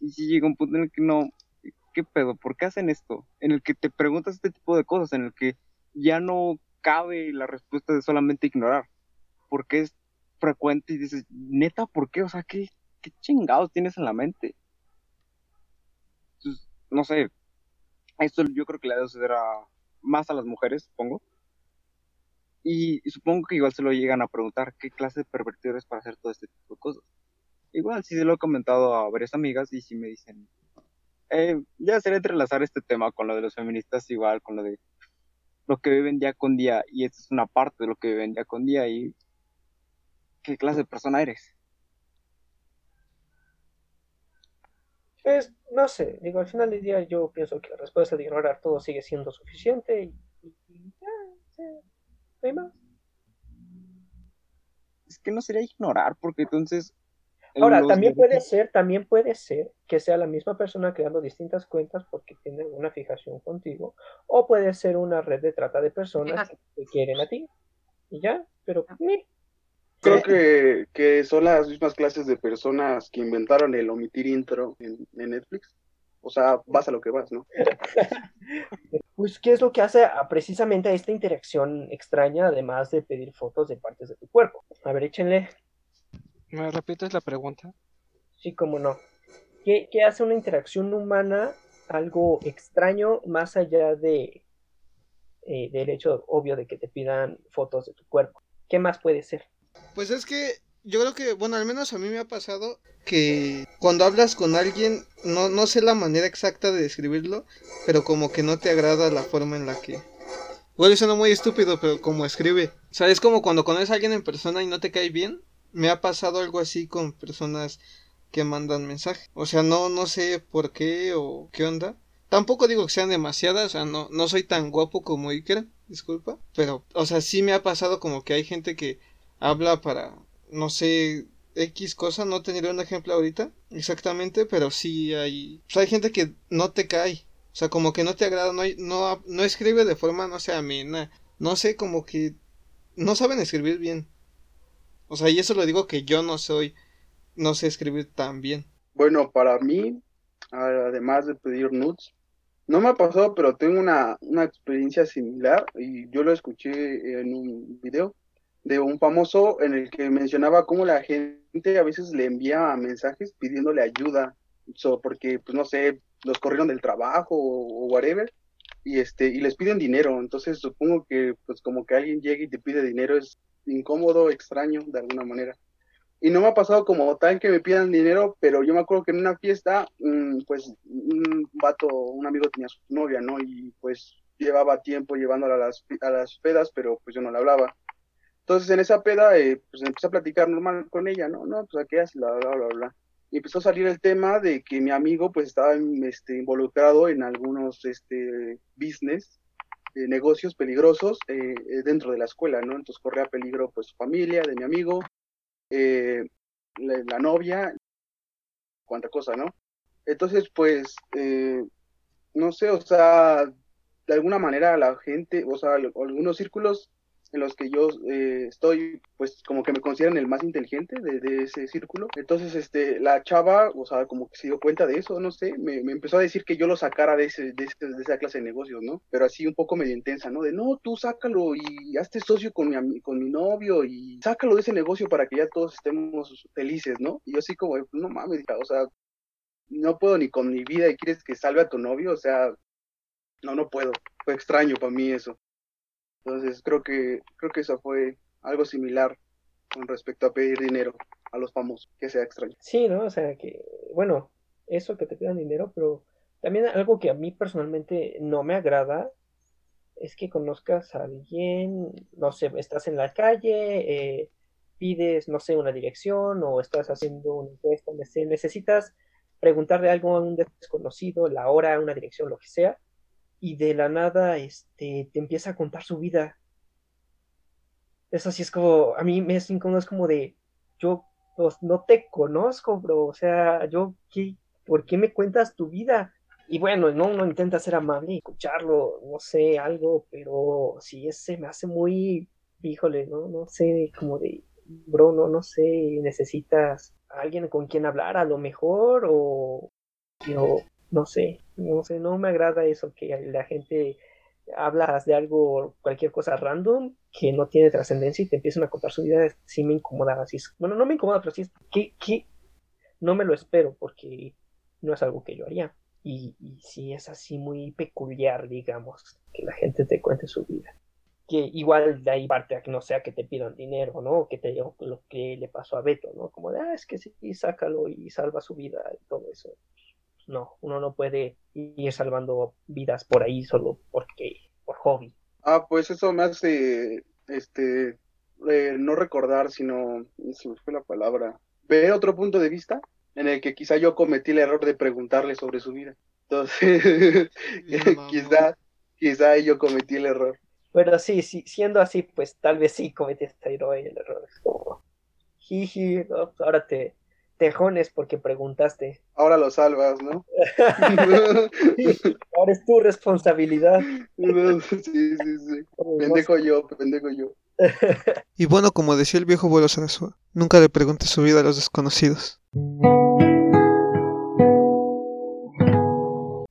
Y si llega un punto en el que no, ¿qué pedo? ¿Por qué hacen esto? En el que te preguntas este tipo de cosas, en el que ya no cabe la respuesta de solamente ignorar. Porque es frecuente y dices, neta, ¿por qué? O sea, ¿qué, qué chingados tienes en la mente? Entonces, no sé. Esto yo creo que le debe suceder a, más a las mujeres, supongo. Y, supongo que igual se lo llegan a preguntar qué clase de pervertido es para hacer todo este tipo de cosas. Igual sí se lo he comentado a varias amigas y si me dicen, eh, ya sería entrelazar este tema con lo de los feministas igual, con lo de lo que viven día con día y esta es una parte de lo que viven día con día y qué clase de persona eres. Pues no sé, digo, al final del día yo pienso que la respuesta de ignorar todo sigue siendo suficiente y, ya, no hay más. Es que no sería ignorar, porque entonces. Ahora, también puede ser, también puede ser que sea la misma persona creando distintas cuentas porque tiene una fijación contigo, o puede ser una red de trata de personas que quieren a ti. Y ya, pero Creo que, que, son las mismas clases de personas que inventaron el omitir intro en, Netflix. O sea, vas a lo que vas, ¿no? pues, ¿qué es lo que hace a, precisamente a esta interacción extraña, además de pedir fotos de partes de tu cuerpo? A ver, échenle. ¿Me repites la pregunta? Sí, cómo no. ¿Qué, qué hace una interacción humana algo extraño más allá de eh, del hecho obvio de que te pidan fotos de tu cuerpo? ¿Qué más puede ser? Pues es que yo creo que, bueno, al menos a mí me ha pasado que cuando hablas con alguien, no, no sé la manera exacta de describirlo, pero como que no te agrada la forma en la que... Bueno, suena muy estúpido, pero como escribe. O sea, es como cuando conoces a alguien en persona y no te cae bien. Me ha pasado algo así con personas que mandan mensaje. O sea, no, no sé por qué o qué onda. Tampoco digo que sean demasiadas, o sea, no, no soy tan guapo como Iker, disculpa. Pero, o sea, sí me ha pasado como que hay gente que habla para, no sé, X cosa, no tendría un ejemplo ahorita exactamente, pero sí hay, pues hay gente que no te cae, o sea, como que no te agrada, no, no, no escribe de forma, no sé, amena, no sé, como que no saben escribir bien. O sea, y eso lo digo que yo no soy, no sé escribir tan bien. Bueno, para mí, además de pedir nudes, no me ha pasado, pero tengo una, una experiencia similar y yo lo escuché en un video de un famoso en el que mencionaba cómo la gente a veces le envía mensajes pidiéndole ayuda, porque, pues no sé, los corrieron del trabajo o, whatever, y, este, y les piden dinero. Entonces supongo que, pues como que alguien llegue y te pide dinero es incómodo, extraño, de alguna manera. Y no me ha pasado como tal que me pidan dinero, pero yo me acuerdo que en una fiesta, mm, pues un vato, un amigo tenía su novia, ¿no? Y pues llevaba tiempo llevándola a las, a las pedas, pero pues yo no le hablaba. Entonces en esa peda, eh, pues empecé a platicar normal con ella, ¿no? No, pues aquí hace, bla, bla, bla, bla. Y empezó a salir el tema de que mi amigo pues estaba este, involucrado en algunos este, business, eh, negocios peligrosos eh, dentro de la escuela, ¿no? Entonces corría peligro pues su familia, de mi amigo, la, novia, cuánta cosa, ¿no? Entonces pues, no sé, o sea, de alguna manera la gente, o sea, algunos círculos en los que yo eh, estoy, pues como que me consideran el más inteligente de, ese círculo. Entonces, este, la chava, o sea, como que se dio cuenta de eso, no sé, me, empezó a decir que yo lo sacara de, ese, de, esa clase de negocios, ¿no? Pero así un poco medio intensa, ¿no? De, no, tú sácalo y hazte socio con mi, con mi novio y sácalo de ese negocio para que ya todos estemos felices, ¿no? Y yo así como, no mames, o sea, no puedo ni con mi vida y quieres que salve a tu novio, o sea, no, no puedo. Fue extraño para mí eso. Entonces creo que, creo que eso fue algo similar con respecto a pedir dinero a los famosos, que sea extraño. Sí, ¿no? O sea, que, bueno, eso que te pidan dinero, pero también algo que a mí personalmente no me agrada es que conozcas a alguien, no sé, estás en la calle, eh, pides, no sé, una dirección o estás haciendo una encuesta, necesitas preguntarle algo a un desconocido, la hora, una dirección, lo que sea, y de la nada este, te empieza a contar su vida. Eso sí es como, a mí me es incómodo, es como de, yo pues, no te conozco, bro, o sea, yo, ¿qué, ¿por qué me cuentas tu vida? Y bueno, no, uno intenta ser amable y escucharlo, no sé, algo, pero si ese me hace muy, híjole, no, no sé, como de, bro, no, no sé, necesitas alguien con quien hablar a lo mejor o, o no sé, no sé, no me agrada eso que la gente hablas de algo, cualquier cosa random que no tiene trascendencia y te empiezan a contar su vida, sí me incomoda, así bueno, no me incomoda, pero sí es que, que no me lo espero porque no es algo que yo haría. Y, y sí es así muy peculiar, digamos, que la gente te cuente su vida. Que igual de ahí parte a que no sea que te pidan dinero, ¿no? Que te lo que le pasó a Beto, ¿no? Como de, ah, es que sí, sácalo y salva su vida y todo eso no, uno no puede ir salvando vidas por ahí solo porque, por hobby. Ah, pues eso me hace, este, eh, no recordar, sino, se me fue la palabra, ver otro punto de vista en el que quizá yo cometí el error de preguntarle sobre su vida. Entonces, quizá, quizá yo cometí el error. Pero sí, sí, siendo así, pues tal vez sí cometiste el error. Es como, jiji, pues ahora te, tejones porque preguntaste. Ahora lo salvas, ¿no? ahora es tu responsabilidad. sí, sí, sí. Pendejo yo, pendejo yo. y bueno, como decía el viejo vuelo Sarasua, nunca le preguntes su vida a los desconocidos.